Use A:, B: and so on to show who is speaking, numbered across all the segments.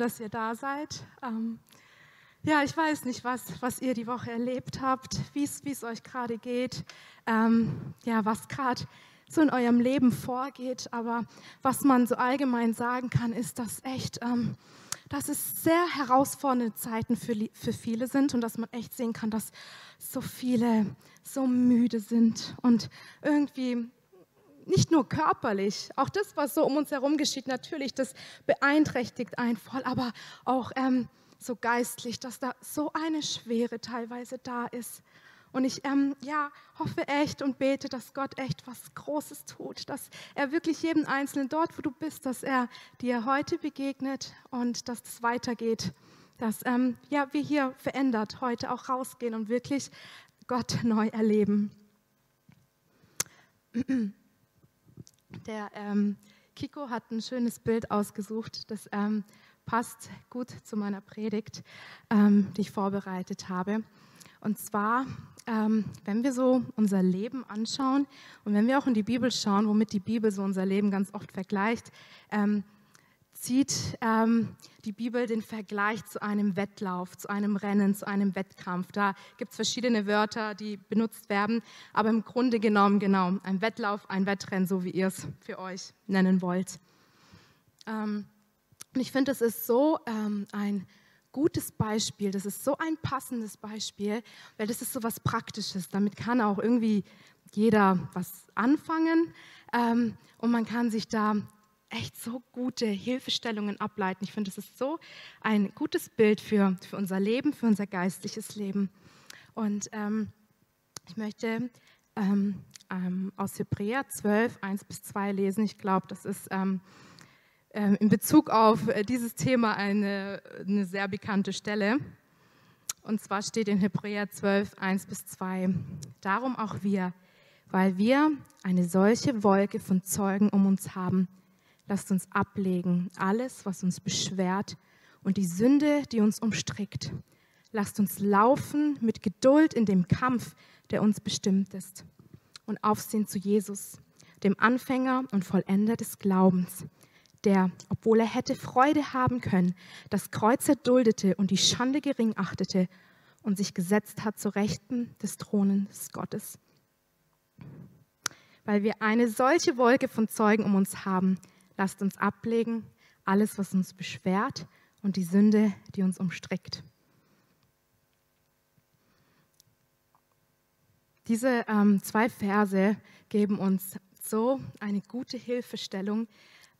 A: dass ihr da seid. Ähm, ja, ich weiß nicht, was, was ihr die Woche erlebt habt, wie es euch gerade geht, ähm, ja, was gerade so in eurem Leben vorgeht. Aber was man so allgemein sagen kann, ist, dass echt, ähm, dass es sehr herausfordernde Zeiten für, für viele sind und dass man echt sehen kann, dass so viele so müde sind und irgendwie nicht nur körperlich, auch das, was so um uns herum geschieht, natürlich, das beeinträchtigt einen voll, aber auch ähm, so geistlich, dass da so eine Schwere teilweise da ist. Und ich ähm, ja, hoffe echt und bete, dass Gott echt was Großes tut, dass er wirklich jedem Einzelnen dort, wo du bist, dass er dir heute begegnet und dass es weitergeht, dass ähm, ja, wir hier verändert heute auch rausgehen und wirklich Gott neu erleben. Der ähm, Kiko hat ein schönes Bild ausgesucht, das ähm, passt gut zu meiner Predigt, ähm, die ich vorbereitet habe. Und zwar, ähm, wenn wir so unser Leben anschauen und wenn wir auch in die Bibel schauen, womit die Bibel so unser Leben ganz oft vergleicht, ähm, zieht ähm, die Bibel den Vergleich zu einem Wettlauf, zu einem Rennen, zu einem Wettkampf. Da gibt es verschiedene Wörter, die benutzt werden, aber im Grunde genommen genau ein Wettlauf, ein Wettrennen, so wie ihr es für euch nennen wollt. Ähm, ich finde, das ist so ähm, ein gutes Beispiel, das ist so ein passendes Beispiel, weil das ist so was Praktisches. Damit kann auch irgendwie jeder was anfangen ähm, und man kann sich da echt so gute Hilfestellungen ableiten. Ich finde, das ist so ein gutes Bild für, für unser Leben, für unser geistliches Leben. Und ähm, ich möchte ähm, ähm, aus Hebräer 12, 1 bis 2 lesen. Ich glaube, das ist ähm, ähm, in Bezug auf äh, dieses Thema eine, eine sehr bekannte Stelle. Und zwar steht in Hebräer 12, 1 bis 2, darum auch wir, weil wir eine solche Wolke von Zeugen um uns haben, Lasst uns ablegen alles, was uns beschwert und die Sünde, die uns umstrickt. Lasst uns laufen mit Geduld in dem Kampf, der uns bestimmt ist. Und aufsehen zu Jesus, dem Anfänger und Vollender des Glaubens, der, obwohl er hätte Freude haben können, das Kreuz erduldete und die Schande gering achtete und sich gesetzt hat zu Rechten des Thrones Gottes. Weil wir eine solche Wolke von Zeugen um uns haben, Lasst uns ablegen alles, was uns beschwert und die Sünde, die uns umstrickt. Diese ähm, zwei Verse geben uns so eine gute Hilfestellung,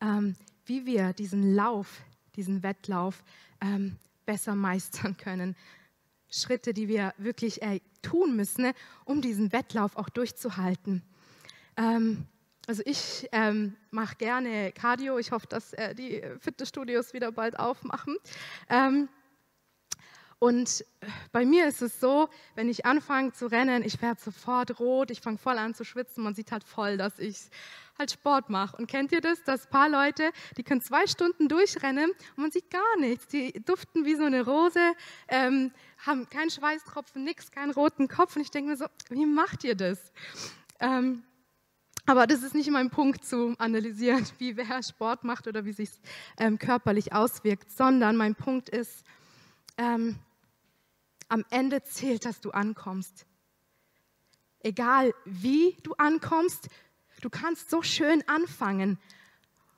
A: ähm, wie wir diesen Lauf, diesen Wettlauf ähm, besser meistern können. Schritte, die wir wirklich äh, tun müssen, ne, um diesen Wettlauf auch durchzuhalten. Ähm, also ich ähm, mache gerne Cardio. Ich hoffe, dass äh, die Fitnessstudios wieder bald aufmachen. Ähm, und bei mir ist es so, wenn ich anfange zu rennen, ich werde sofort rot, ich fange voll an zu schwitzen. Man sieht halt voll, dass ich halt Sport mache. Und kennt ihr das, ein paar Leute, die können zwei Stunden durchrennen und man sieht gar nichts. Die duften wie so eine Rose, ähm, haben keinen Schweißtropfen, nichts, keinen roten Kopf. Und ich denke mir so, wie macht ihr das? Ähm, aber das ist nicht mein Punkt zu analysieren, wie wer Sport macht oder wie sich ähm, körperlich auswirkt, sondern mein Punkt ist, ähm, am Ende zählt, dass du ankommst. Egal wie du ankommst, du kannst so schön anfangen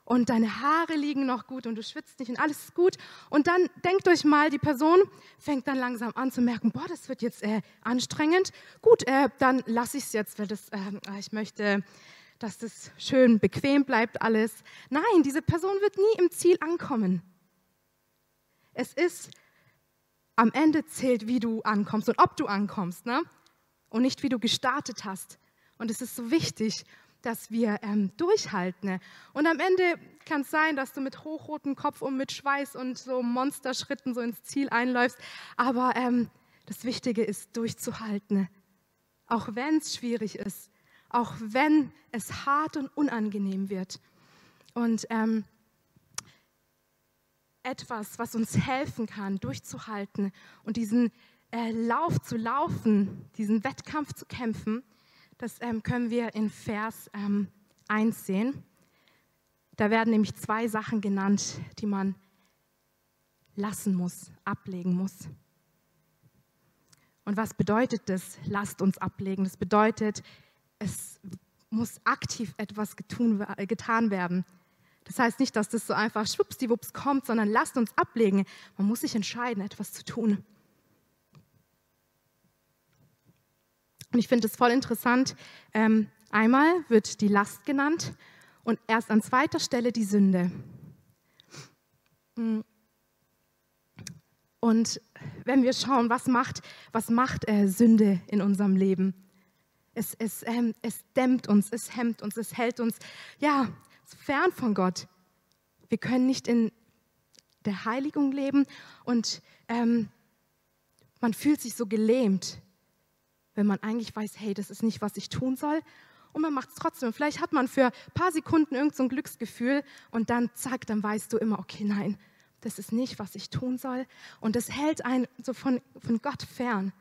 A: und deine Haare liegen noch gut und du schwitzt nicht und alles ist gut. Und dann denkt euch mal, die Person fängt dann langsam an zu merken, boah, das wird jetzt äh, anstrengend. Gut, äh, dann lasse ich es jetzt, weil das, äh, ich möchte dass das schön bequem bleibt alles. Nein, diese Person wird nie im Ziel ankommen. Es ist, am Ende zählt, wie du ankommst und ob du ankommst, ne? und nicht, wie du gestartet hast. Und es ist so wichtig, dass wir ähm, durchhalten. Und am Ende kann es sein, dass du mit hochrotem Kopf und mit Schweiß und so Monsterschritten so ins Ziel einläufst. Aber ähm, das Wichtige ist, durchzuhalten. Auch wenn es schwierig ist auch wenn es hart und unangenehm wird. Und ähm, etwas, was uns helfen kann, durchzuhalten und diesen äh, Lauf zu laufen, diesen Wettkampf zu kämpfen, das ähm, können wir in Vers ähm, 1 sehen. Da werden nämlich zwei Sachen genannt, die man lassen muss, ablegen muss. Und was bedeutet das? Lasst uns ablegen. Das bedeutet, es muss aktiv etwas getun, äh, getan werden. Das heißt nicht, dass das so einfach schwuppsdiwupps kommt, sondern lasst uns ablegen. Man muss sich entscheiden, etwas zu tun. Und ich finde es voll interessant. Ähm, einmal wird die Last genannt und erst an zweiter Stelle die Sünde. Mm. Und wenn wir schauen, was macht, was macht äh, Sünde in unserem Leben? Es, es, ähm, es dämmt uns, es hemmt uns, es hält uns ja, fern von Gott. Wir können nicht in der Heiligung leben und ähm, man fühlt sich so gelähmt, wenn man eigentlich weiß, hey, das ist nicht, was ich tun soll. Und man macht es trotzdem. Vielleicht hat man für ein paar Sekunden irgendein so Glücksgefühl und dann zack, dann weißt du immer, okay, nein, das ist nicht, was ich tun soll. Und das hält einen so von, von Gott fern.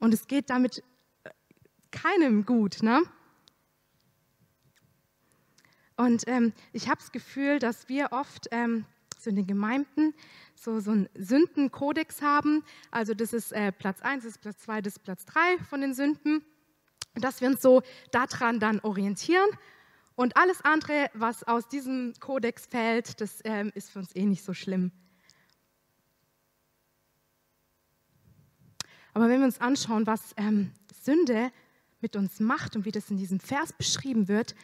A: Und es geht damit keinem gut. Ne? Und ähm, ich habe das Gefühl, dass wir oft ähm, so in den Gemeinden so, so einen Sündenkodex haben. Also das ist äh, Platz 1, das ist Platz 2, das ist Platz 3 von den Sünden. Dass wir uns so daran dann orientieren. Und alles andere, was aus diesem Kodex fällt, das ähm, ist für uns eh nicht so schlimm. Aber wenn wir uns anschauen, was ähm, Sünde mit uns macht und wie das in diesem Vers beschrieben wird,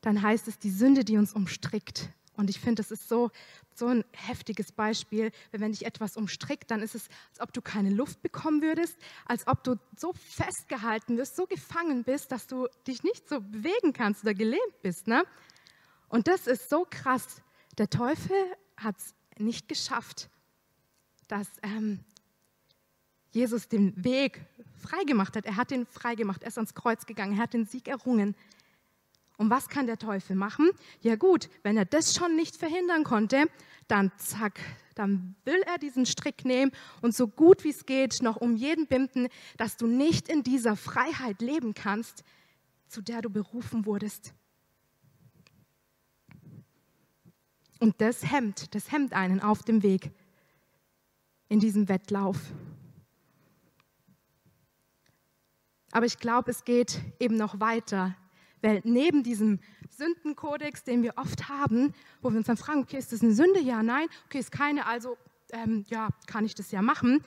A: dann heißt es die Sünde, die uns umstrickt. Und ich finde, das ist so, so ein heftiges Beispiel. Wenn dich etwas umstrickt, dann ist es, als ob du keine Luft bekommen würdest, als ob du so festgehalten wirst, so gefangen bist, dass du dich nicht so bewegen kannst oder gelähmt bist. Ne? Und das ist so krass. Der Teufel hat es nicht geschafft, dass ähm, Jesus den Weg freigemacht hat. Er hat den freigemacht. Er ist ans Kreuz gegangen. Er hat den Sieg errungen. Und was kann der Teufel machen? Ja gut, wenn er das schon nicht verhindern konnte, dann zack, dann will er diesen Strick nehmen und so gut wie es geht noch um jeden binden, dass du nicht in dieser Freiheit leben kannst, zu der du berufen wurdest. Und das hemmt, das hemmt einen auf dem Weg in diesem Wettlauf. Aber ich glaube, es geht eben noch weiter. Weil neben diesem Sündenkodex, den wir oft haben, wo wir uns dann fragen, okay, ist das eine Sünde? Ja, nein. Okay, ist keine, also ähm, ja, kann ich das ja machen,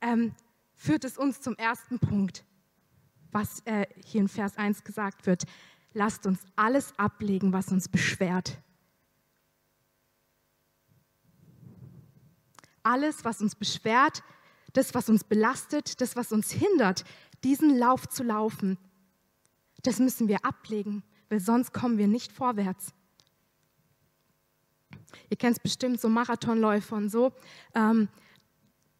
A: ähm, führt es uns zum ersten Punkt, was äh, hier in Vers 1 gesagt wird. Lasst uns alles ablegen, was uns beschwert. Alles, was uns beschwert, das, was uns belastet, das, was uns hindert, diesen Lauf zu laufen, das müssen wir ablegen, weil sonst kommen wir nicht vorwärts. Ihr kennt es bestimmt, so Marathonläufer und so, ähm,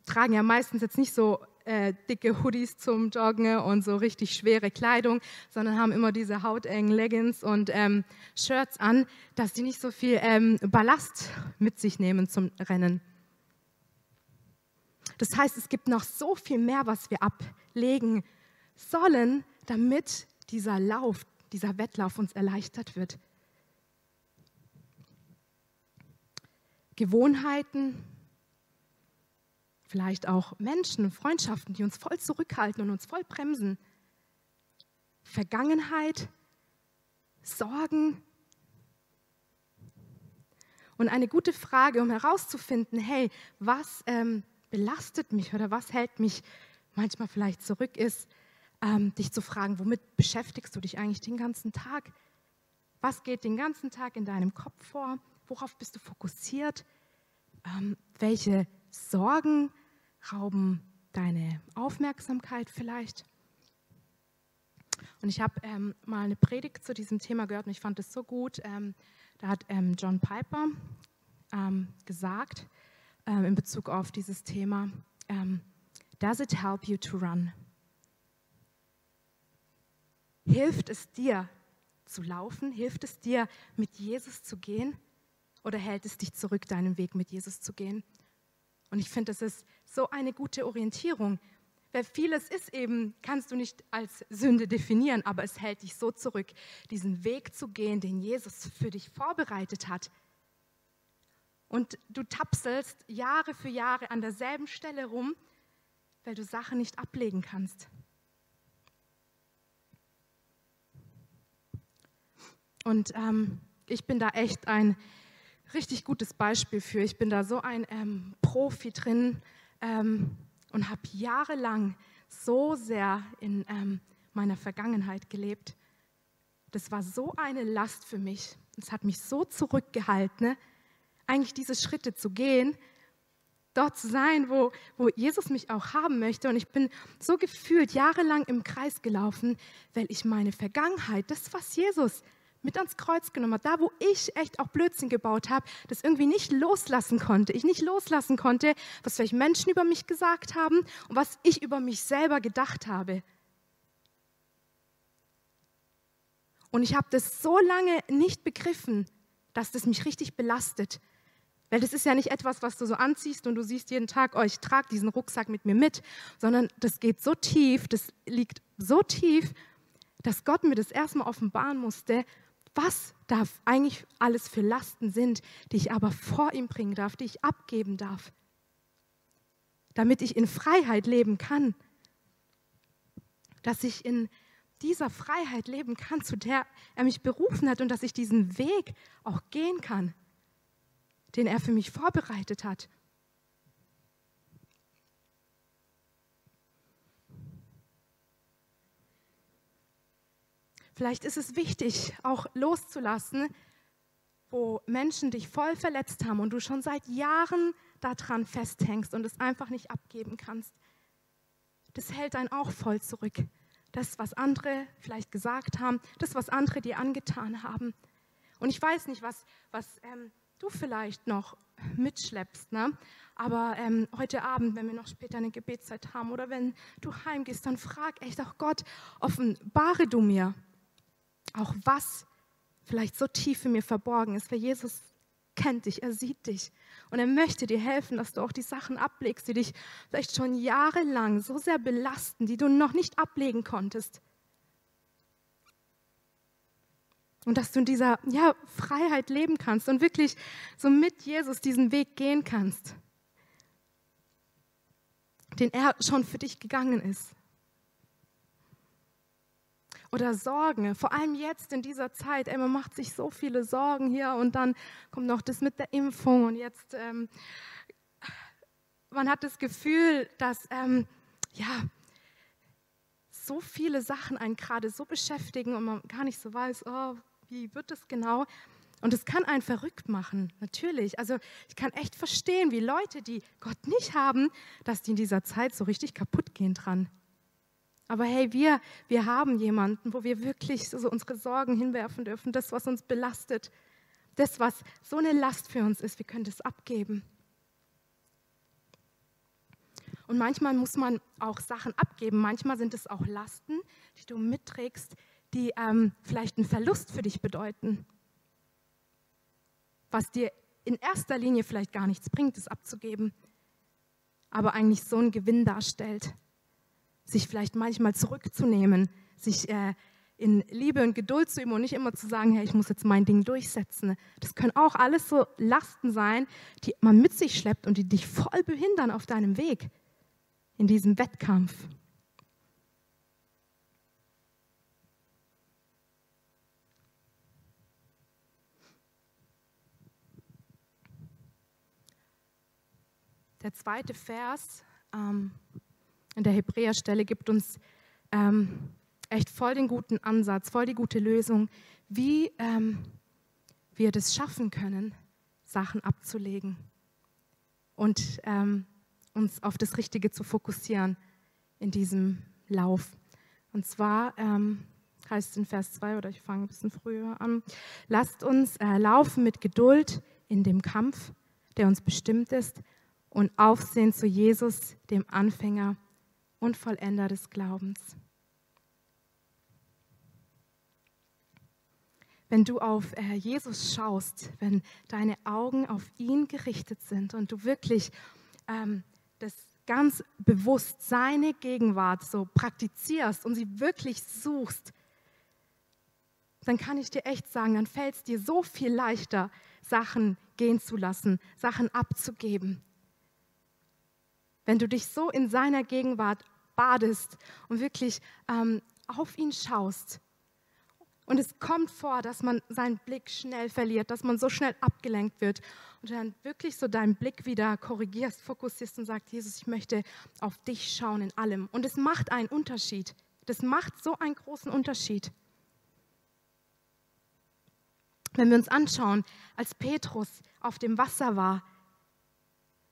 A: tragen ja meistens jetzt nicht so äh, dicke Hoodies zum Joggen und so richtig schwere Kleidung, sondern haben immer diese hautengen Leggings und ähm, Shirts an, dass sie nicht so viel ähm, Ballast mit sich nehmen zum Rennen. Das heißt, es gibt noch so viel mehr, was wir ablegen sollen, damit dieser Lauf, dieser Wettlauf uns erleichtert wird. Gewohnheiten, vielleicht auch Menschen, Freundschaften, die uns voll zurückhalten und uns voll bremsen. Vergangenheit, Sorgen. Und eine gute Frage, um herauszufinden, hey, was ähm, belastet mich oder was hält mich manchmal vielleicht zurück, ist, ähm, dich zu fragen, womit beschäftigst du dich eigentlich den ganzen Tag? Was geht den ganzen Tag in deinem Kopf vor? Worauf bist du fokussiert? Ähm, welche Sorgen rauben deine Aufmerksamkeit vielleicht? Und ich habe ähm, mal eine Predigt zu diesem Thema gehört und ich fand es so gut. Ähm, da hat ähm, John Piper ähm, gesagt, ähm, in Bezug auf dieses Thema, Does it help you to run? Hilft es dir zu laufen? Hilft es dir, mit Jesus zu gehen? Oder hält es dich zurück, deinen Weg mit Jesus zu gehen? Und ich finde, das ist so eine gute Orientierung. Weil vieles ist eben, kannst du nicht als Sünde definieren, aber es hält dich so zurück, diesen Weg zu gehen, den Jesus für dich vorbereitet hat. und du tapselst Jahre für Jahre an derselben Stelle rum, weil du Sachen nicht ablegen kannst. Und ähm, ich bin da echt ein richtig gutes Beispiel für. Ich bin da so ein ähm, Profi drin ähm, und habe jahrelang so sehr in ähm, meiner Vergangenheit gelebt. Das war so eine Last für mich. Es hat mich so zurückgehalten, ne? eigentlich diese Schritte zu gehen, dort zu sein, wo, wo Jesus mich auch haben möchte. Und ich bin so gefühlt jahrelang im Kreis gelaufen, weil ich meine Vergangenheit, das, was Jesus mit ans Kreuz genommen hat, da wo ich echt auch Blödsinn gebaut habe, das irgendwie nicht loslassen konnte. Ich nicht loslassen konnte, was vielleicht Menschen über mich gesagt haben und was ich über mich selber gedacht habe. Und ich habe das so lange nicht begriffen, dass das mich richtig belastet. Weil das ist ja nicht etwas, was du so anziehst und du siehst jeden Tag, oh, ich trage diesen Rucksack mit mir mit, sondern das geht so tief, das liegt so tief, dass Gott mir das erstmal offenbaren musste, was da eigentlich alles für Lasten sind, die ich aber vor ihm bringen darf, die ich abgeben darf, damit ich in Freiheit leben kann, dass ich in dieser Freiheit leben kann, zu der er mich berufen hat und dass ich diesen Weg auch gehen kann, den er für mich vorbereitet hat. Vielleicht ist es wichtig, auch loszulassen, wo Menschen dich voll verletzt haben und du schon seit Jahren daran festhängst und es einfach nicht abgeben kannst. Das hält einen auch voll zurück das, was andere vielleicht gesagt haben, das, was andere dir angetan haben. Und ich weiß nicht, was, was ähm, du vielleicht noch mitschleppst, ne? aber ähm, heute Abend, wenn wir noch später eine Gebetszeit haben oder wenn du heimgehst, dann frag echt auch Gott, offenbare du mir auch was vielleicht so tief in mir verborgen ist, weil Jesus kennt dich, er sieht dich und er möchte dir helfen, dass du auch die Sachen ablegst, die dich vielleicht schon jahrelang so sehr belasten, die du noch nicht ablegen konntest. Und dass du in dieser ja, Freiheit leben kannst und wirklich so mit Jesus diesen Weg gehen kannst, den er schon für dich gegangen ist oder Sorgen, vor allem jetzt in dieser Zeit. Ey, man macht sich so viele Sorgen hier und dann kommt noch das mit der Impfung und jetzt, ähm, man hat das Gefühl, dass, ähm, ja, so viele Sachen einen gerade so beschäftigen und man gar nicht so weiß, oh, wie wird das genau? Und es kann einen verrückt machen, natürlich. Also ich kann echt verstehen, wie Leute, die Gott nicht haben, dass die in dieser Zeit so richtig kaputt gehen dran. Aber hey, wir, wir haben jemanden, wo wir wirklich so unsere Sorgen hinwerfen dürfen, das, was uns belastet, das, was so eine Last für uns ist, wir können das abgeben. Und manchmal muss man auch Sachen abgeben. Manchmal sind es auch Lasten, die du mitträgst, die ähm, vielleicht einen Verlust für dich bedeuten. Was dir in erster Linie vielleicht gar nichts bringt, es abzugeben, aber eigentlich so einen Gewinn darstellt sich vielleicht manchmal zurückzunehmen, sich äh, in Liebe und Geduld zu üben und nicht immer zu sagen, hey, ich muss jetzt mein Ding durchsetzen. Das können auch alles so Lasten sein, die man mit sich schleppt und die dich voll behindern auf deinem Weg in diesem Wettkampf. Der zweite Vers ähm, in der Hebräerstelle gibt uns ähm, echt voll den guten Ansatz, voll die gute Lösung, wie ähm, wir das schaffen können, Sachen abzulegen und ähm, uns auf das Richtige zu fokussieren in diesem Lauf. Und zwar ähm, heißt es in Vers 2, oder ich fange ein bisschen früher an, lasst uns äh, laufen mit Geduld in dem Kampf, der uns bestimmt ist, und aufsehen zu Jesus, dem Anfänger und Vollender des Glaubens. Wenn du auf äh, Jesus schaust, wenn deine Augen auf ihn gerichtet sind und du wirklich ähm, das ganz bewusst seine Gegenwart so praktizierst und sie wirklich suchst, dann kann ich dir echt sagen, dann fällt es dir so viel leichter, Sachen gehen zu lassen, Sachen abzugeben. Wenn du dich so in seiner Gegenwart badest und wirklich ähm, auf ihn schaust, und es kommt vor, dass man seinen Blick schnell verliert, dass man so schnell abgelenkt wird und dann wirklich so deinen Blick wieder korrigierst, fokussierst und sagst, Jesus, ich möchte auf dich schauen in allem. Und es macht einen Unterschied. Das macht so einen großen Unterschied. Wenn wir uns anschauen, als Petrus auf dem Wasser war,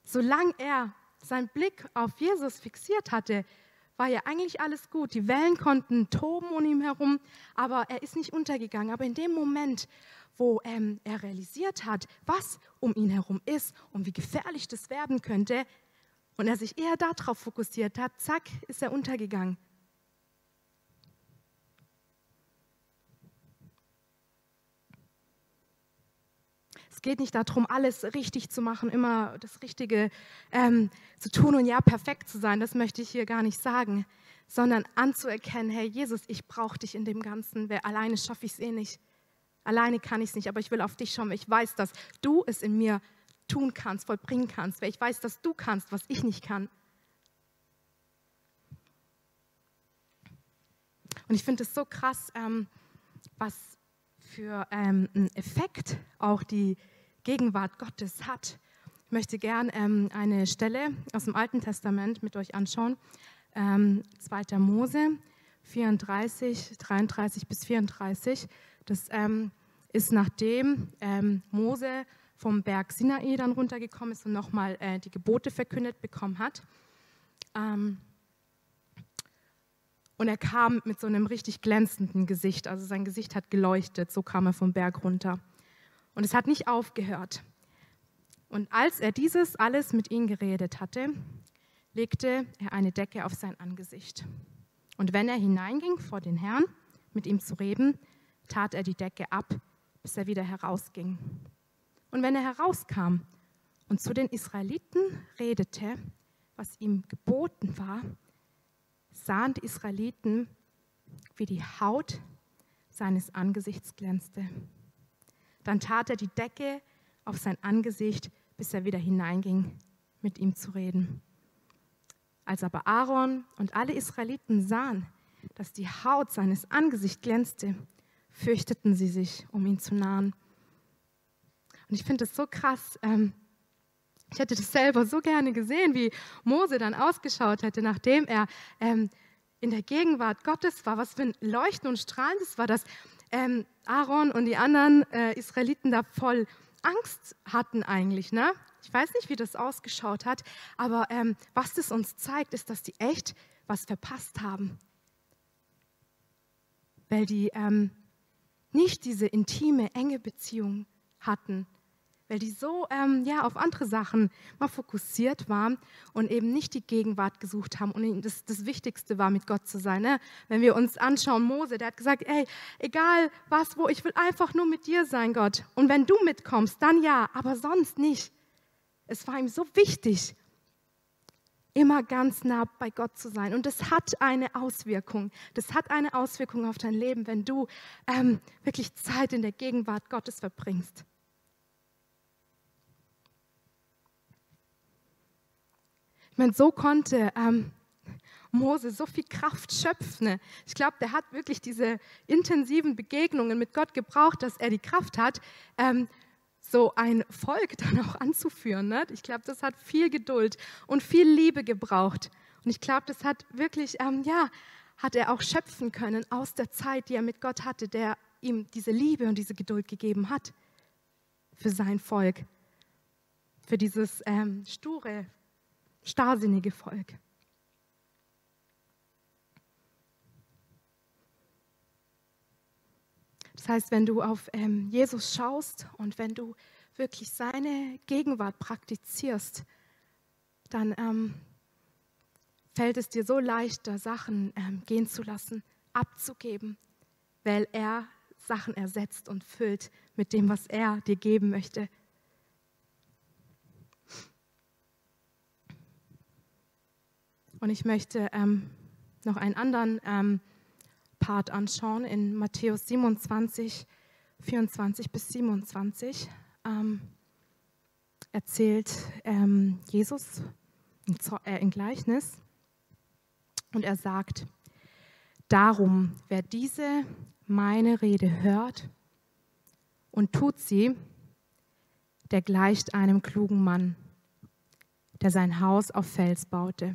A: solange er seinen Blick auf Jesus fixiert hatte, war ja eigentlich alles gut. Die Wellen konnten toben um ihn herum, aber er ist nicht untergegangen. Aber in dem Moment, wo ähm, er realisiert hat, was um ihn herum ist und wie gefährlich das werden könnte, und er sich eher darauf fokussiert hat, zack, ist er untergegangen. Es geht nicht darum, alles richtig zu machen, immer das Richtige ähm, zu tun und ja, perfekt zu sein. Das möchte ich hier gar nicht sagen, sondern anzuerkennen, Herr Jesus, ich brauche dich in dem Ganzen. Wer alleine schaffe ich es eh nicht. Alleine kann ich es nicht, aber ich will auf dich schauen. Ich weiß, dass du es in mir tun kannst, vollbringen kannst. Weil ich weiß, dass du kannst, was ich nicht kann. Und ich finde es so krass, ähm, was für ähm, einen Effekt auch die Gegenwart Gottes hat. Ich möchte gern ähm, eine Stelle aus dem Alten Testament mit euch anschauen. Ähm, 2. Mose 34, 33 bis 34. Das ähm, ist nachdem ähm, Mose vom Berg Sinai dann runtergekommen ist und nochmal äh, die Gebote verkündet bekommen hat. Ähm, und er kam mit so einem richtig glänzenden Gesicht, also sein Gesicht hat geleuchtet, so kam er vom Berg runter. Und es hat nicht aufgehört. Und als er dieses alles mit ihnen geredet hatte, legte er eine Decke auf sein Angesicht. Und wenn er hineinging vor den Herrn, mit ihm zu reden, tat er die Decke ab, bis er wieder herausging. Und wenn er herauskam und zu den Israeliten redete, was ihm geboten war, sahen die Israeliten, wie die Haut seines Angesichts glänzte. Dann tat er die Decke auf sein Angesicht, bis er wieder hineinging, mit ihm zu reden. Als aber Aaron und alle Israeliten sahen, dass die Haut seines Angesichts glänzte, fürchteten sie sich, um ihn zu nahen. Und ich finde es so krass. Ähm, ich hätte das selber so gerne gesehen, wie Mose dann ausgeschaut hätte, nachdem er ähm, in der Gegenwart Gottes war. Was für ein Leuchten und Strahlen das war, dass ähm, Aaron und die anderen äh, Israeliten da voll Angst hatten eigentlich. Ne? Ich weiß nicht, wie das ausgeschaut hat, aber ähm, was das uns zeigt, ist, dass die echt was verpasst haben. Weil die ähm, nicht diese intime, enge Beziehung hatten weil die so ähm, ja, auf andere Sachen mal fokussiert waren und eben nicht die Gegenwart gesucht haben. Und das, das Wichtigste war, mit Gott zu sein. Ne? Wenn wir uns anschauen, Mose, der hat gesagt, ey, egal was, wo, ich will einfach nur mit dir sein, Gott. Und wenn du mitkommst, dann ja, aber sonst nicht. Es war ihm so wichtig, immer ganz nah bei Gott zu sein. Und das hat eine Auswirkung. Das hat eine Auswirkung auf dein Leben, wenn du ähm, wirklich Zeit in der Gegenwart Gottes verbringst. Ich meine, so konnte ähm, Mose so viel Kraft schöpfen. Ich glaube, der hat wirklich diese intensiven Begegnungen mit Gott gebraucht, dass er die Kraft hat, ähm, so ein Volk dann auch anzuführen. Ne? Ich glaube, das hat viel Geduld und viel Liebe gebraucht. Und ich glaube, das hat wirklich, ähm, ja, hat er auch schöpfen können aus der Zeit, die er mit Gott hatte, der ihm diese Liebe und diese Geduld gegeben hat für sein Volk, für dieses ähm, sture, starrsinnige Volk. Das heißt, wenn du auf ähm, Jesus schaust und wenn du wirklich seine Gegenwart praktizierst, dann ähm, fällt es dir so leichter, Sachen ähm, gehen zu lassen, abzugeben, weil er Sachen ersetzt und füllt mit dem, was er dir geben möchte. Und ich möchte ähm, noch einen anderen ähm, Part anschauen in Matthäus 27, 24 bis 27. ähm, erzählt ähm, Jesus ein, äh, Gleichnis und er sagt, darum, wer diese meine Rede hört und tut sie, der gleicht einem klugen Mann, der sein Haus auf Fels baute.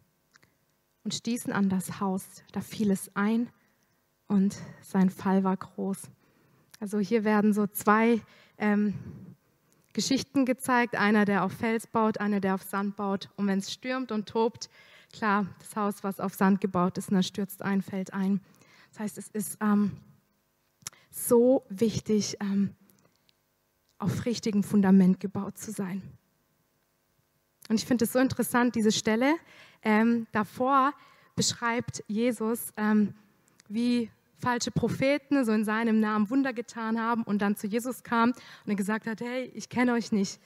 A: und stießen an das Haus, da fiel es ein und sein Fall war groß. Also hier werden so zwei ähm, Geschichten gezeigt. Einer, der auf Fels baut, einer, der auf Sand baut. Und wenn es stürmt und tobt, klar, das Haus, was auf Sand gebaut ist, dann stürzt ein, fällt ein. Das heißt, es ist ähm, so wichtig, ähm, auf richtigem Fundament gebaut zu sein. Und ich finde es so interessant, diese Stelle. Ähm, davor beschreibt Jesus, ähm, wie falsche Propheten so in seinem Namen Wunder getan haben und dann zu Jesus kam und er gesagt hat, hey, ich kenne euch nicht.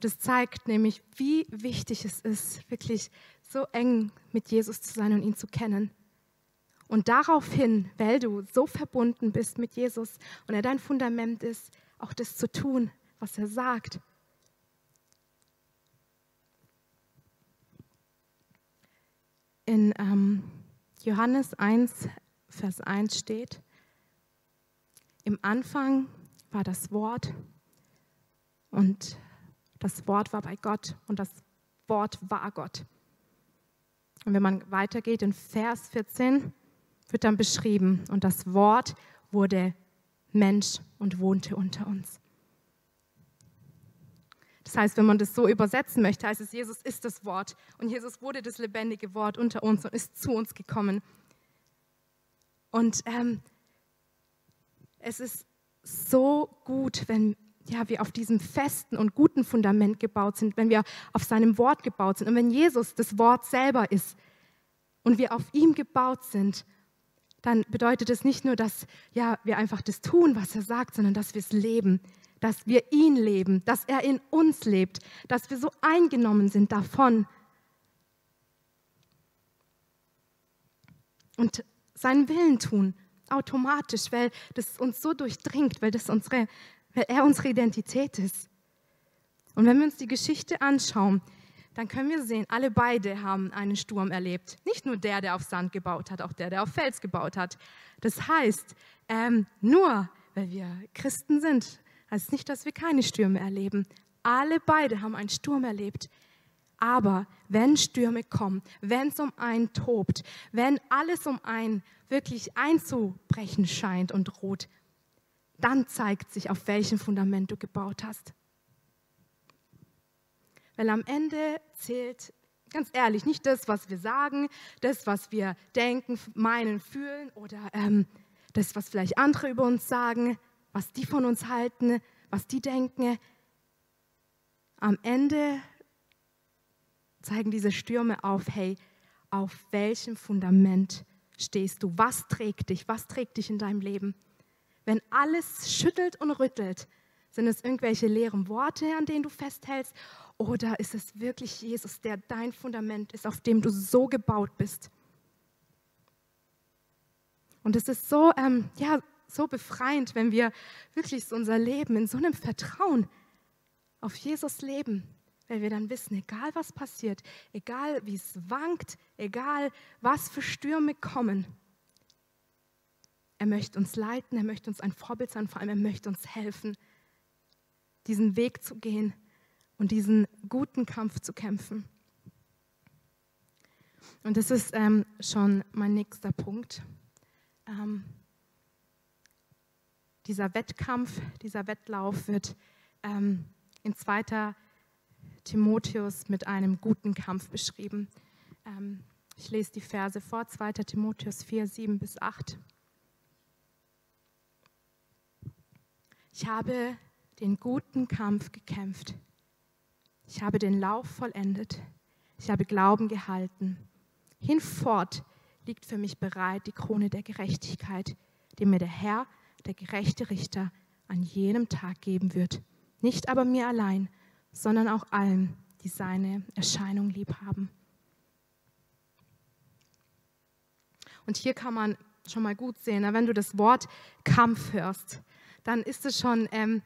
A: Das zeigt nämlich, wie wichtig es ist, wirklich so eng mit Jesus zu sein und ihn zu kennen. Und daraufhin, weil du so verbunden bist mit Jesus und er dein Fundament ist, auch das zu tun, was er sagt. In ähm, Johannes 1, Vers 1 steht, im Anfang war das Wort und das Wort war bei Gott und das Wort war Gott. Und wenn man weitergeht in Vers 14, wird dann beschrieben, und das Wort wurde Mensch und wohnte unter uns. Das heißt, wenn man das so übersetzen möchte, heißt es, Jesus ist das Wort und Jesus wurde das lebendige Wort unter uns und ist zu uns gekommen. Und ähm, es ist so gut, wenn ja, wir auf diesem festen und guten Fundament gebaut sind, wenn wir auf seinem Wort gebaut sind und wenn Jesus das Wort selber ist und wir auf ihm gebaut sind, dann bedeutet es nicht nur, dass ja, wir einfach das tun, was er sagt, sondern dass wir es leben dass wir ihn leben, dass er in uns lebt, dass wir so eingenommen sind davon. Und seinen Willen tun, automatisch, weil das uns so durchdringt, weil, das unsere, weil er unsere Identität ist. Und wenn wir uns die Geschichte anschauen, dann können wir sehen, alle beide haben einen Sturm erlebt. Nicht nur der, der auf Sand gebaut hat, auch der, der auf Fels gebaut hat. Das heißt, ähm, nur weil wir Christen sind, heißt nicht, dass wir keine Stürme erleben. Alle beide haben einen Sturm erlebt. Aber wenn Stürme kommen, wenn es um einen tobt, wenn alles um einen wirklich einzubrechen scheint und droht, dann zeigt sich, auf welchem Fundament du gebaut hast. Weil am Ende zählt, ganz ehrlich, nicht das, was wir sagen, das, was wir denken, meinen, fühlen oder ähm, das, was vielleicht andere über uns sagen, was die von uns halten, was die denken. Am Ende zeigen diese Stürme auf, hey, auf welchem Fundament stehst du? Was trägt dich? Was trägt dich in deinem Leben? Wenn alles schüttelt und rüttelt, sind es irgendwelche leeren Worte, an denen du festhältst? Oder ist es wirklich Jesus, der dein Fundament ist, auf dem du so gebaut bist? Und es ist so, ähm, ja, so befreiend, wenn wir wirklich unser Leben in so einem Vertrauen auf Jesus leben, weil wir dann wissen, egal was passiert, egal wie es wankt, egal was für Stürme kommen, er möchte uns leiten, er möchte uns ein Vorbild sein, vor allem er möchte uns helfen, diesen Weg zu gehen und diesen guten Kampf zu kämpfen. Und das ist ähm, schon mein nächster Punkt. Ähm, dieser Wettkampf, dieser Wettlauf wird ähm, in 2. Timotheus mit einem guten Kampf beschrieben. Ähm, ich lese die Verse vor, 2. Timotheus 4, 7 bis 8. Ich habe den guten Kampf gekämpft. Ich habe den Lauf vollendet. Ich habe Glauben gehalten. Hinfort liegt für mich bereit die Krone der Gerechtigkeit, die mir der Herr, der gerechte Richter, an jenem Tag geben wird. Nicht aber mir allein, sondern auch allen, die seine Erscheinung lieb haben. Und hier kann man schon mal gut sehen, wenn du das Wort Kampf hörst, dann ist es schon, ähm,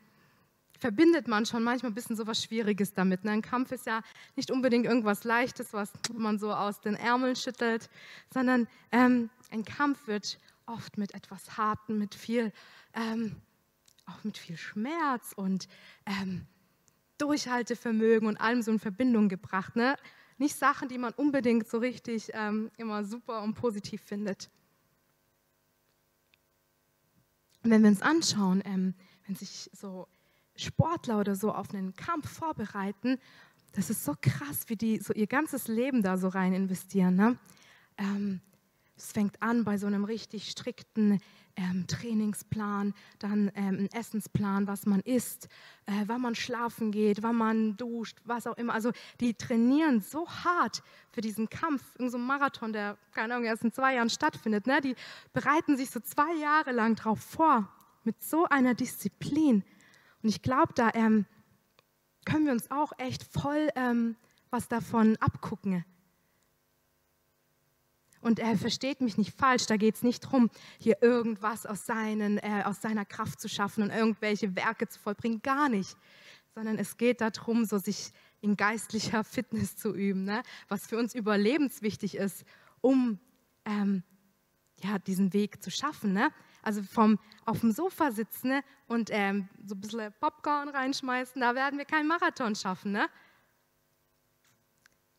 A: verbindet man schon manchmal ein bisschen so was Schwieriges damit. Ne? Ein Kampf ist ja nicht unbedingt irgendwas Leichtes, was man so aus den Ärmeln schüttelt, sondern ähm, ein Kampf wird oft mit etwas Harten, mit viel, ähm, auch mit viel Schmerz und ähm, Durchhaltevermögen und allem so in Verbindung gebracht. Ne? Nicht Sachen, die man unbedingt so richtig ähm, immer super und positiv findet. Und wenn wir uns anschauen, ähm, wenn sich so Sportler oder so auf einen Kampf vorbereiten, das ist so krass, wie die so ihr ganzes Leben da so rein investieren. Ne? Ähm, es fängt an bei so einem richtig strikten ähm, Trainingsplan, dann ähm, ein Essensplan, was man isst, äh, wann man schlafen geht, wann man duscht, was auch immer. Also die trainieren so hart für diesen Kampf, irgendein so Marathon, der, keine Ahnung, erst in zwei Jahren stattfindet. Ne? Die bereiten sich so zwei Jahre lang drauf vor, mit so einer Disziplin. Und ich glaube, da ähm, können wir uns auch echt voll ähm, was davon abgucken. Und er versteht mich nicht falsch, da geht es nicht darum, hier irgendwas aus, seinen, äh, aus seiner Kraft zu schaffen und irgendwelche Werke zu vollbringen, gar nicht. Sondern es geht darum, so sich in geistlicher Fitness zu üben, ne? was für uns überlebenswichtig ist, um ähm, ja, diesen Weg zu schaffen. Ne? Also vom auf dem Sofa sitzen ne? und ähm, so ein bisschen Popcorn reinschmeißen, da werden wir keinen Marathon schaffen. Ne?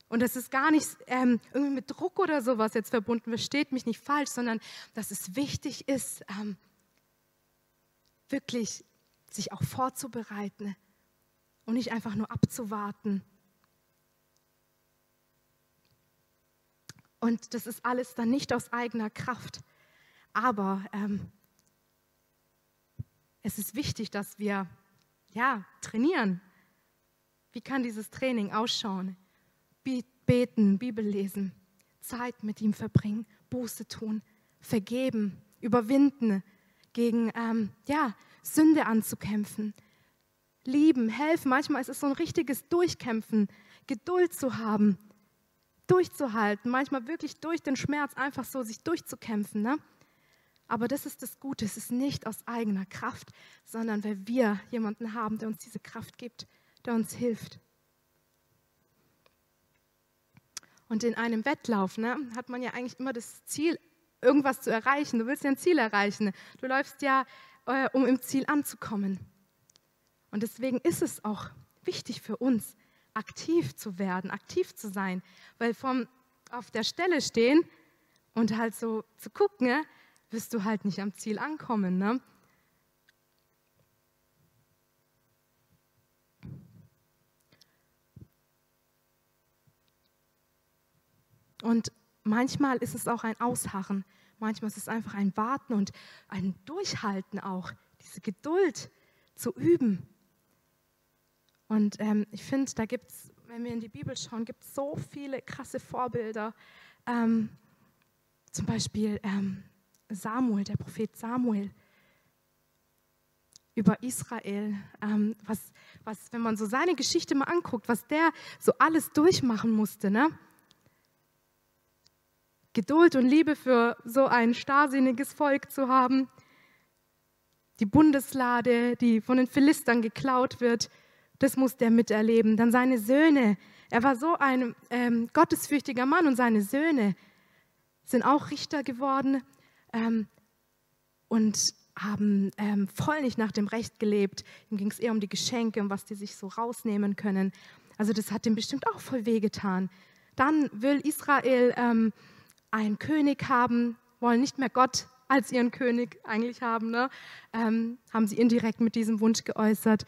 A: Und das ist gar nicht ähm, irgendwie mit Druck oder sowas jetzt verbunden, versteht mich nicht falsch, sondern dass es wichtig ist, ähm, wirklich sich auch vorzubereiten und nicht einfach nur abzuwarten. Und das ist alles dann nicht aus eigener Kraft. Aber ähm, es ist wichtig, dass wir ja, trainieren. Wie kann dieses Training ausschauen? Beten, Bibel lesen, Zeit mit ihm verbringen, Buße tun, vergeben, überwinden, gegen ähm, ja, Sünde anzukämpfen, lieben, helfen. Manchmal ist es so ein richtiges Durchkämpfen, Geduld zu haben, durchzuhalten, manchmal wirklich durch den Schmerz einfach so sich durchzukämpfen. Ne? Aber das ist das Gute, es ist nicht aus eigener Kraft, sondern weil wir jemanden haben, der uns diese Kraft gibt, der uns hilft. Und in einem Wettlauf ne, hat man ja eigentlich immer das Ziel, irgendwas zu erreichen. Du willst ja ein Ziel erreichen. Du läufst ja, äh, um im Ziel anzukommen. Und deswegen ist es auch wichtig für uns, aktiv zu werden, aktiv zu sein. Weil vom auf der Stelle stehen und halt so zu gucken, ne, wirst du halt nicht am Ziel ankommen. Ne? Und manchmal ist es auch ein Ausharren, manchmal ist es einfach ein Warten und ein Durchhalten auch, diese Geduld zu üben. Und ähm, ich finde, da gibt es, wenn wir in die Bibel schauen, gibt es so viele krasse Vorbilder. Ähm, zum Beispiel ähm, Samuel, der Prophet Samuel über Israel, ähm, was, was, wenn man so seine Geschichte mal anguckt, was der so alles durchmachen musste, ne? Geduld und Liebe für so ein starrsinniges Volk zu haben. Die Bundeslade, die von den Philistern geklaut wird, das musste er miterleben. Dann seine Söhne. Er war so ein ähm, gottesfürchtiger Mann und seine Söhne sind auch Richter geworden ähm, und haben ähm, voll nicht nach dem Recht gelebt. Ihm ging es eher um die Geschenke, um was die sich so rausnehmen können. Also das hat ihm bestimmt auch voll wehgetan. Dann will Israel ähm, einen König haben, wollen nicht mehr Gott als ihren König eigentlich haben, ne? ähm, haben sie indirekt mit diesem Wunsch geäußert.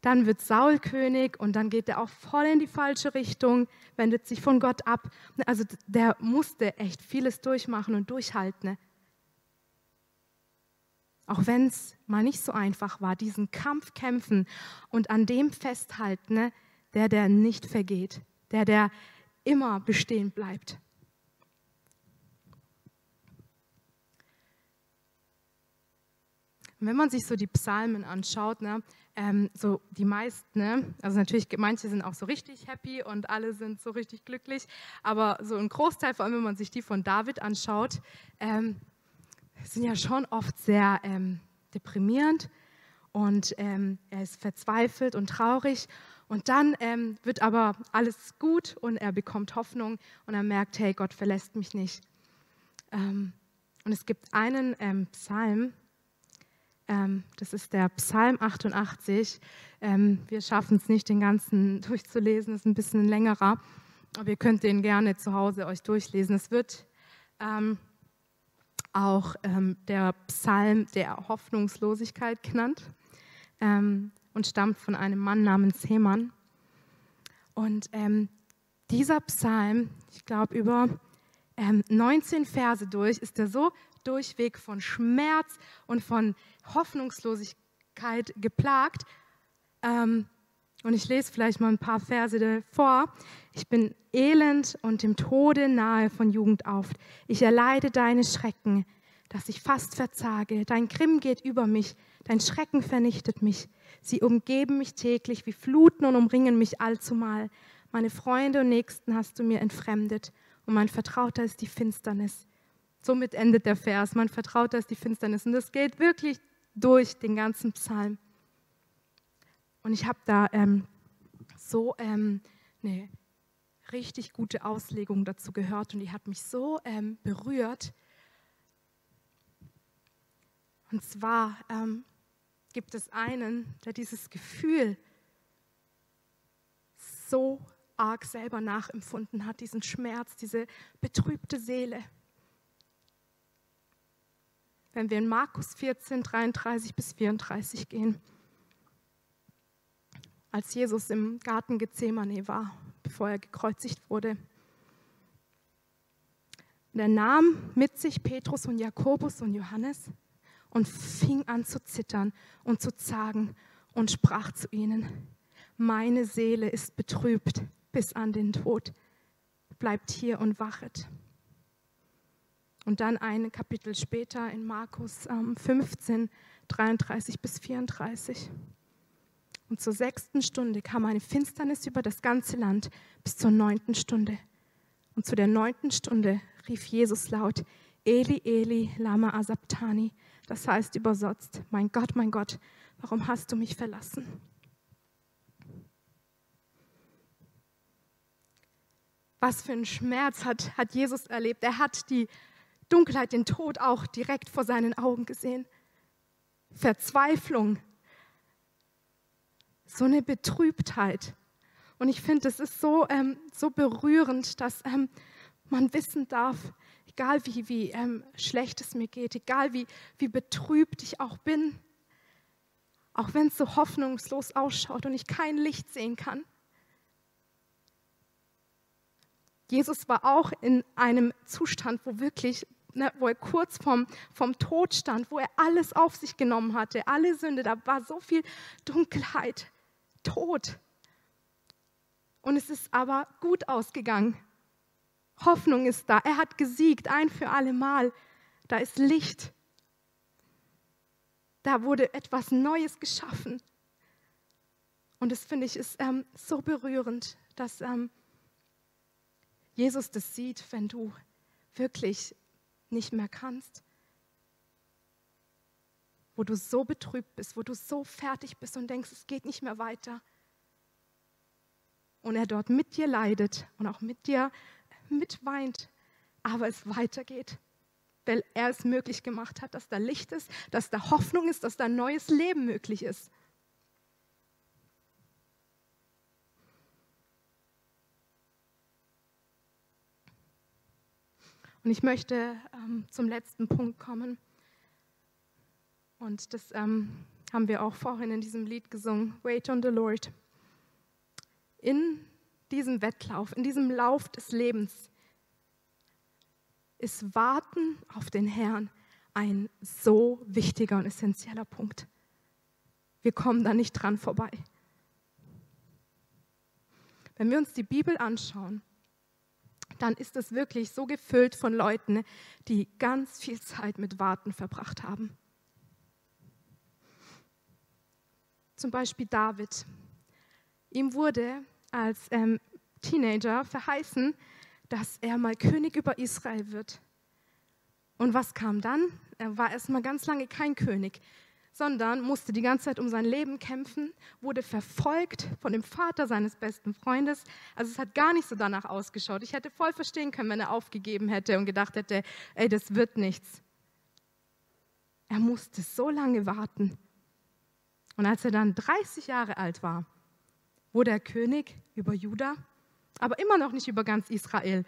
A: Dann wird Saul König und dann geht er auch voll in die falsche Richtung, wendet sich von Gott ab. Also der musste echt vieles durchmachen und durchhalten. Ne? Auch wenn es mal nicht so einfach war, diesen Kampf kämpfen und an dem festhalten, ne, der, der nicht vergeht, der, der immer bestehen bleibt. Und wenn man sich so die Psalmen anschaut, ne, ähm, so die meisten, ne, also natürlich manche sind auch so richtig happy und alle sind so richtig glücklich, aber so ein Großteil, vor allem wenn man sich die von David anschaut, ähm, sind ja schon oft sehr ähm, deprimierend und ähm, er ist verzweifelt und traurig und dann ähm, wird aber alles gut und er bekommt Hoffnung und er merkt, hey, Gott verlässt mich nicht. Ähm, und es gibt einen Psalm, ähm, das ist der Psalm 88. Ähm, wir schaffen es nicht, den ganzen durchzulesen, das ist ein bisschen längerer, aber ihr könnt den gerne zu Hause euch durchlesen. Es wird ähm, auch ähm, der Psalm der Hoffnungslosigkeit genannt ähm, und stammt von einem Mann namens Heman. Und ähm, dieser Psalm, ich glaube über 19 Verse durch, ist er so durchweg von Schmerz und von Hoffnungslosigkeit geplagt. Ähm, und ich lese vielleicht mal ein paar Verse vor. Ich bin elend und dem Tode nahe von Jugend auf. Ich erleide deine Schrecken, dass ich fast verzage. Dein Grimm geht über mich, dein Schrecken vernichtet mich. Sie umgeben mich täglich wie Fluten und umringen mich allzumal. Meine Freunde und Nächsten hast du mir entfremdet und mein Vertrauter ist die Finsternis. Somit endet der Vers, mein Vertrauter ist die Finsternis. Und das geht wirklich durch den ganzen Psalm. Und ich habe da ähm, so ähm, eine richtig gute Auslegung dazu gehört und die hat mich so ähm, berührt. Und zwar ähm, gibt es einen, der dieses Gefühl so arg selber nachempfunden hat, diesen Schmerz, diese betrübte Seele wenn wir in Markus 14, 33 bis 34 gehen. Als Jesus im Garten Gethsemane war, bevor er gekreuzigt wurde. Und er nahm mit sich Petrus und Jakobus und Johannes und fing an zu zittern und zu zagen und sprach zu ihnen, meine Seele ist betrübt bis an den Tod, bleibt hier und wachet. Und dann ein Kapitel später in Markus ähm, 15, 33 bis 34. Und zur sechsten Stunde kam eine Finsternis über das ganze Land bis zur neunten Stunde. Und zu der neunten Stunde rief Jesus laut, Eli, Eli, lama asabtani. Das heißt übersetzt, mein Gott, mein Gott, warum hast du mich verlassen? Was für einen Schmerz hat, hat Jesus erlebt. Er hat die Dunkelheit, den Tod auch direkt vor seinen Augen gesehen. Verzweiflung, so eine Betrübtheit. Und ich finde, es ist so, ähm, so berührend, dass ähm, man wissen darf, egal wie, wie ähm, schlecht es mir geht, egal wie, wie betrübt ich auch bin, auch wenn es so hoffnungslos ausschaut und ich kein Licht sehen kann. Jesus war auch in einem Zustand, wo wirklich ne, wo er kurz vom, vom Tod stand, wo er alles auf sich genommen hatte, alle Sünde, da war so viel Dunkelheit, Tod. Und es ist aber gut ausgegangen. Hoffnung ist da. Er hat gesiegt, ein für alle Mal. Da ist Licht. Da wurde etwas Neues geschaffen. Und das finde ich ist ähm, so berührend, dass ähm, Jesus das sieht, wenn du wirklich nicht mehr kannst, wo du so betrübt bist, wo du so fertig bist und denkst, es geht nicht mehr weiter. Und er dort mit dir leidet und auch mit dir mitweint, aber es weitergeht, weil er es möglich gemacht hat, dass da Licht ist, dass da Hoffnung ist, dass da neues Leben möglich ist. Und ich möchte ähm, zum letzten Punkt kommen. Und das ähm, haben wir auch vorhin in diesem Lied gesungen, Wait on the Lord. In diesem Wettlauf, in diesem Lauf des Lebens ist Warten auf den Herrn ein so wichtiger und essentieller Punkt. Wir kommen da nicht dran vorbei. Wenn wir uns die Bibel anschauen, dann ist es wirklich so gefüllt von Leuten, die ganz viel Zeit mit Warten verbracht haben. Zum Beispiel David. Ihm wurde als ähm, Teenager verheißen, dass er mal König über Israel wird. Und was kam dann? Er war erstmal ganz lange kein König, sondern musste die ganze Zeit um sein Leben kämpfen, wurde verfolgt von dem Vater seines besten Freundes. Also es hat gar nicht so danach ausgeschaut. Ich hätte voll verstehen können, wenn er aufgegeben hätte und gedacht hätte, ey, das wird nichts. Er musste so lange warten. Und als er dann 30 Jahre alt war, wurde er König über Juda, aber immer noch nicht über ganz Israel.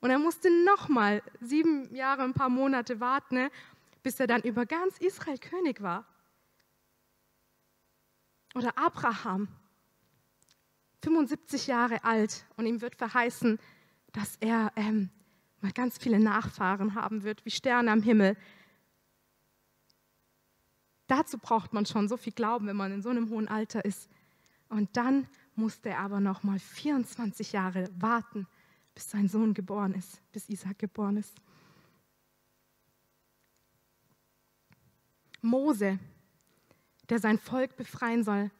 A: Und er musste nochmal sieben Jahre, ein paar Monate warten, ne, bis er dann über ganz Israel König war. Oder Abraham, 75 Jahre alt, und ihm wird verheißen, dass er ähm, mal ganz viele Nachfahren haben wird, wie Sterne am Himmel. Dazu braucht man schon so viel Glauben, wenn man in so einem hohen Alter ist. Und dann musste er aber noch mal 24 Jahre warten, bis sein Sohn geboren ist, bis Isaac geboren ist. Mose, der sein Volk befreien soll,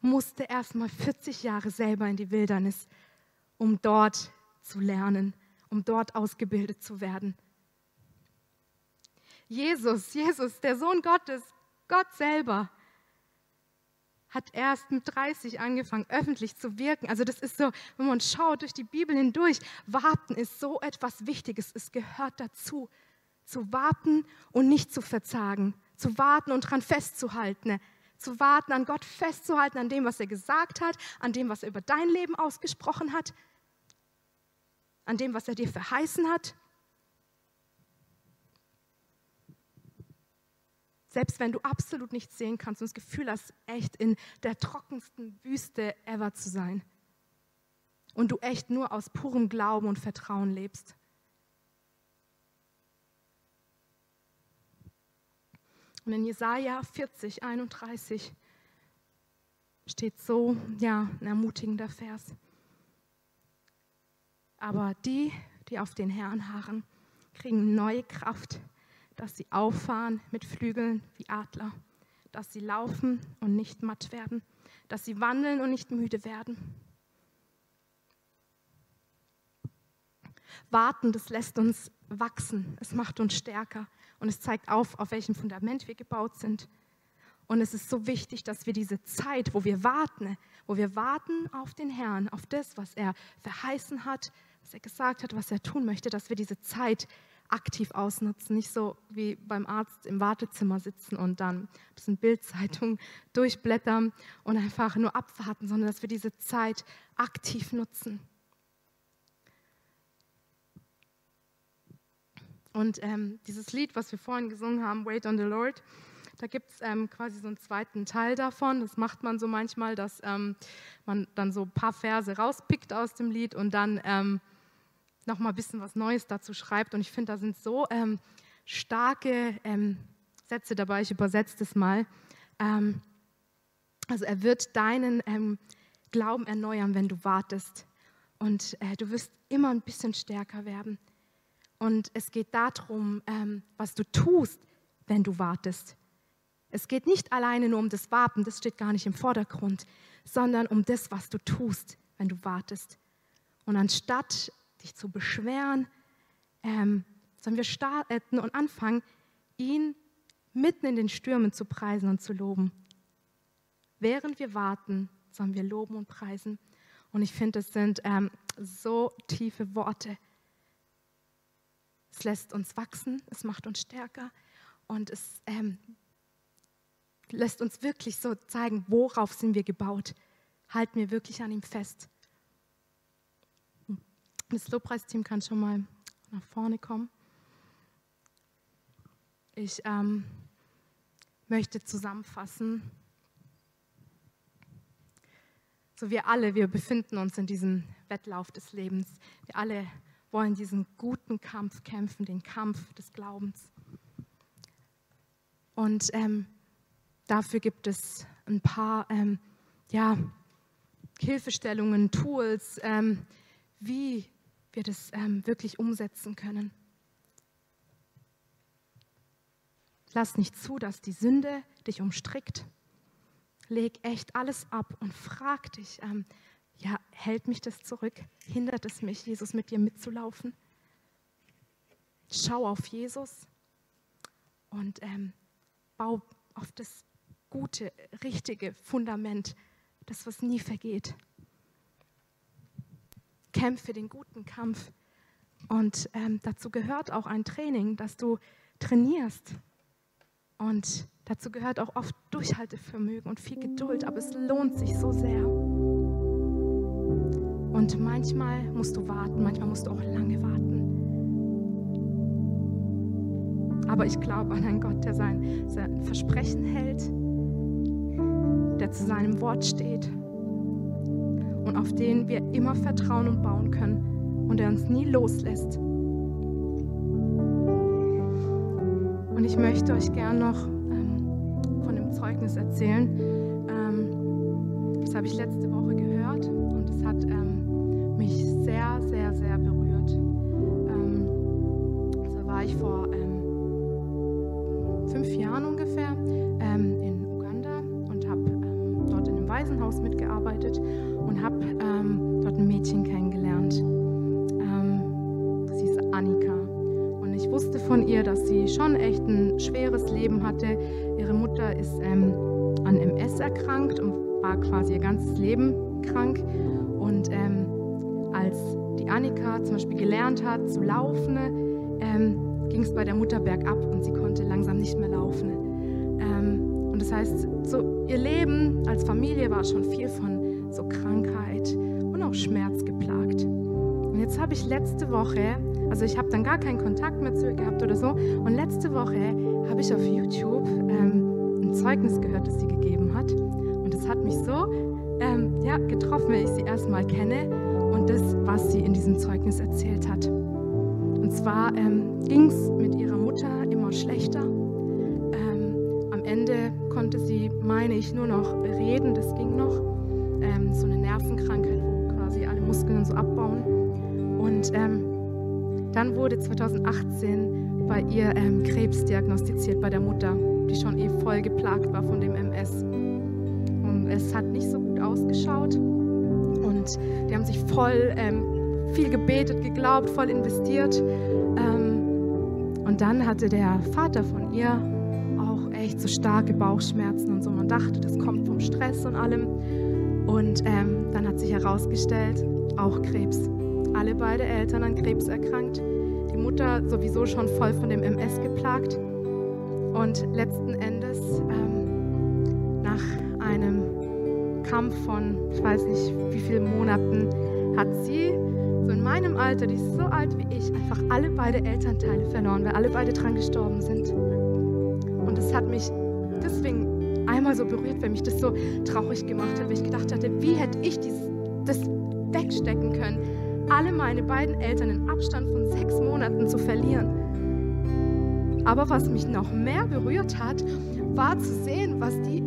A: musste erst mal 40 Jahre selber in die Wildnis, um dort zu lernen, um dort ausgebildet zu werden. Jesus, Jesus, der Sohn Gottes, Gott selber, hat erst mit 30 angefangen, öffentlich zu wirken. Also das ist so, wenn man schaut durch die Bibel hindurch, warten ist so etwas Wichtiges. Es gehört dazu, zu warten und nicht zu verzagen, zu warten und daran festzuhalten, zu warten, an Gott festzuhalten, an dem, was er gesagt hat, an dem, was er über dein Leben ausgesprochen hat, an dem, was er dir verheißen hat. Selbst wenn du absolut nichts sehen kannst und das Gefühl hast, echt in der trockensten Wüste ever zu sein. Und du echt nur aus purem Glauben und Vertrauen lebst. Und in Jesaja 40, 31 steht so, ja, ein ermutigender Vers. Aber die, die auf den Herrn harren, kriegen neue Kraft dass sie auffahren mit Flügeln wie Adler, dass sie laufen und nicht matt werden, dass sie wandeln und nicht müde werden. Warten, das lässt uns wachsen, es macht uns stärker und es zeigt auf, auf welchem Fundament wir gebaut sind. Und es ist so wichtig, dass wir diese Zeit, wo wir warten, wo wir warten auf den Herrn, auf das, was er verheißen hat, was er gesagt hat, was er tun möchte, dass wir diese Zeit aktiv ausnutzen, nicht so wie beim Arzt im Wartezimmer sitzen und dann ein bisschen Bildzeitung durchblättern und einfach nur abwarten, sondern dass wir diese Zeit aktiv nutzen. Und ähm, dieses Lied, was wir vorhin gesungen haben, Wait on the Lord, da gibt es ähm, quasi so einen zweiten Teil davon. Das macht man so manchmal, dass ähm, man dann so ein paar Verse rauspickt aus dem Lied und dann ähm, noch mal ein bisschen was Neues dazu schreibt. Und ich finde, da sind so ähm, starke ähm, Sätze dabei. Ich übersetze das mal. Ähm, also er wird deinen ähm, Glauben erneuern, wenn du wartest. Und äh, du wirst immer ein bisschen stärker werden. Und es geht darum, ähm, was du tust, wenn du wartest. Es geht nicht alleine nur um das Warten, das steht gar nicht im Vordergrund, sondern um das, was du tust, wenn du wartest. Und anstatt dich zu beschweren, ähm, sollen wir starten und anfangen, ihn mitten in den Stürmen zu preisen und zu loben. Während wir warten, sollen wir loben und preisen. Und ich finde, es sind ähm, so tiefe Worte. Es lässt uns wachsen, es macht uns stärker und es ähm, lässt uns wirklich so zeigen, worauf sind wir gebaut. Halten wir wirklich an ihm fest. Das Lobpreisteam kann schon mal nach vorne kommen. Ich ähm, möchte zusammenfassen. So wir alle, wir befinden uns in diesem Wettlauf des Lebens. Wir alle wollen diesen guten Kampf kämpfen, den Kampf des Glaubens. Und ähm, dafür gibt es ein paar ähm, ja, Hilfestellungen, Tools, ähm, wie wir das ähm, wirklich umsetzen können. Lass nicht zu, dass die Sünde dich umstrickt. Leg echt alles ab und frag dich, ähm, ja, hält mich das zurück? Hindert es mich, Jesus mit dir mitzulaufen? Schau auf Jesus und ähm, bau auf das gute, richtige Fundament, das, was nie vergeht. Kämpfe den guten Kampf. Und ähm, dazu gehört auch ein Training, dass du trainierst. Und dazu gehört auch oft Durchhaltevermögen und viel Geduld, aber es lohnt sich so sehr. Und manchmal musst du warten, manchmal musst du auch lange warten. Aber ich glaube an einen Gott, der sein, sein Versprechen hält, der zu seinem Wort steht und auf den wir immer vertrauen und bauen können und der uns nie loslässt. Und ich möchte euch gern noch ähm, von dem Zeugnis erzählen. Ähm, das habe ich letzte Woche gehört sehr, sehr, berührt. Ähm, da war ich vor ähm, fünf Jahren ungefähr ähm, in Uganda und habe dort in einem Waisenhaus mitgearbeitet und habe dort ein Mädchen kennengelernt. sie ist Annika wusste von ihr, dass sie schon echt ein schweres Leben hatte. Ihre Mutter ist ähm, an MS erkrankt und war quasi ihr ganzes Leben krank. Und ähm, als Annika zum Beispiel gelernt hat zu laufen, ähm, ging es bei der Mutter bergab und sie konnte langsam nicht mehr laufen. Ähm, und das heißt, so ihr Leben als Familie war schon viel von so Krankheit und auch Schmerz geplagt. Und jetzt habe ich letzte Woche also ich habe dann gar keinen Kontakt mehr zu ihr gehabt oder so. Und letzte Woche habe ich auf YouTube ähm, ein Zeugnis gehört, das sie gegeben hat. Und das hat mich so ähm, ja, getroffen, wenn ich sie erstmal kenne das, was sie in diesem Zeugnis erzählt hat. Und zwar ähm, ging es mit ihrer Mutter immer schlechter. Ähm, am Ende konnte sie, meine ich, nur noch reden, das ging noch. Ähm, so eine Nervenkrankheit, wo quasi alle Muskeln so abbauen. Und ähm, dann wurde 2018 bei ihr ähm, Krebs diagnostiziert bei der Mutter, die schon eh voll geplagt war von dem MS. Und es hat nicht so gut ausgeschaut. Und die haben sich voll ähm, viel gebetet, geglaubt, voll investiert. Ähm, und dann hatte der Vater von ihr auch echt so starke Bauchschmerzen und so. Man dachte, das kommt vom Stress und allem. Und ähm, dann hat sich herausgestellt, auch Krebs alle beide Eltern an Krebs erkrankt. Die Mutter sowieso schon voll von dem MS geplagt. Und letzten Endes, Kampf von, ich weiß nicht wie vielen Monaten, hat sie, so in meinem Alter, die ist so alt wie ich, einfach alle beide Elternteile verloren, weil alle beide dran gestorben sind. Und es hat mich deswegen einmal so berührt, weil mich das so traurig gemacht hat, weil ich gedacht hatte, wie hätte ich dieses, das wegstecken können? alle meine beiden Eltern in Abstand von sechs Monaten zu verlieren. Aber was mich noch mehr berührt hat, war zu sehen, was die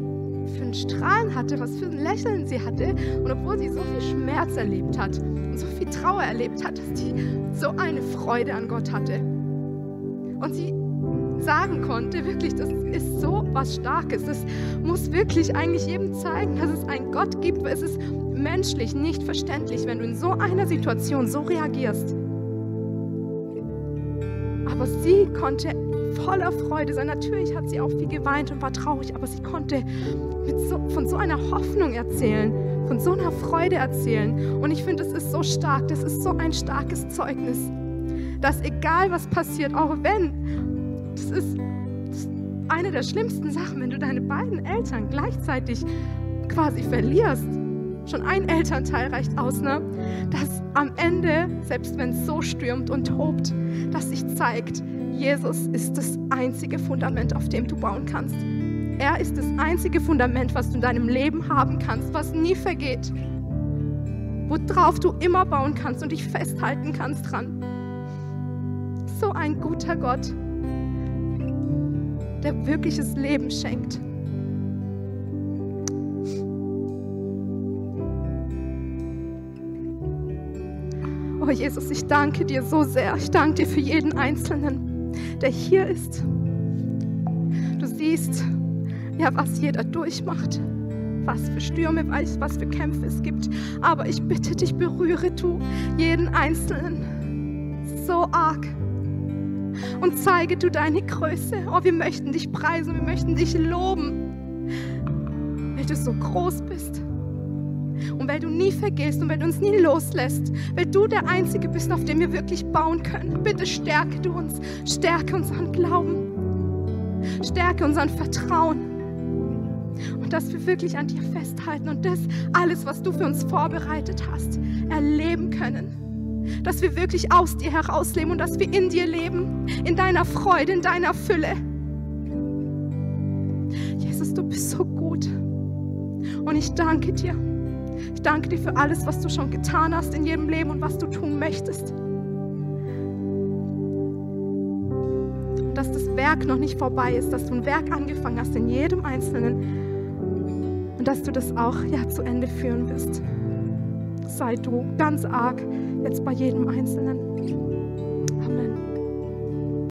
A: für ein Strahlen hatte, was für ein Lächeln sie hatte. Und obwohl sie so viel Schmerz erlebt hat und so viel Trauer erlebt hat, dass sie so eine Freude an Gott hatte. Und sie sagen konnte, wirklich, das ist so was Starkes. Es muss wirklich eigentlich jedem zeigen, dass es einen Gott gibt. Es ist menschlich nicht verständlich, wenn du in so einer Situation so reagierst. Aber sie konnte voller Freude sein. Natürlich hat sie auch viel geweint und war traurig, aber sie konnte so, von so einer Hoffnung erzählen, von so einer Freude erzählen. Und ich finde, es ist so stark, das ist so ein starkes Zeugnis, dass egal was passiert, auch wenn, das ist, das ist eine der schlimmsten Sachen, wenn du deine beiden Eltern gleichzeitig quasi verlierst schon ein Elternteil reicht aus, ne? dass am Ende, selbst wenn es so stürmt und tobt, dass sich zeigt, Jesus ist das einzige Fundament, auf dem du bauen kannst. Er ist das einzige Fundament, was du in deinem Leben haben kannst, was nie vergeht, worauf du immer bauen kannst und dich festhalten kannst dran. so ein guter Gott, der wirkliches Leben schenkt. Oh Jesus, ich danke dir so sehr. Ich danke dir für jeden Einzelnen, der hier ist. Du siehst, ja, was jeder durchmacht, was für Stürme, was für Kämpfe es gibt. Aber ich bitte dich, berühre du jeden Einzelnen so arg. Und zeige du deine Größe. Oh, wir möchten dich preisen, wir möchten dich loben, weil du so groß bist. Und weil du nie vergisst und weil du uns nie loslässt, weil du der Einzige bist, auf dem wir wirklich bauen können. Bitte stärke du uns, stärke unseren Glauben, stärke unseren Vertrauen dass wir wirklich an dir festhalten und das alles, was du für uns vorbereitet hast, erleben können. Dass wir wirklich aus dir herausleben und dass wir in dir leben, in deiner Freude, in deiner Fülle. Jesus, du bist so gut. Und ich danke dir. Ich danke dir für alles, was du schon getan hast in jedem Leben und was du tun möchtest. Dass das Werk noch nicht vorbei ist, dass du ein Werk angefangen hast in jedem Einzelnen und dass du das auch ja, zu Ende führen wirst. Sei du ganz arg jetzt bei jedem Einzelnen.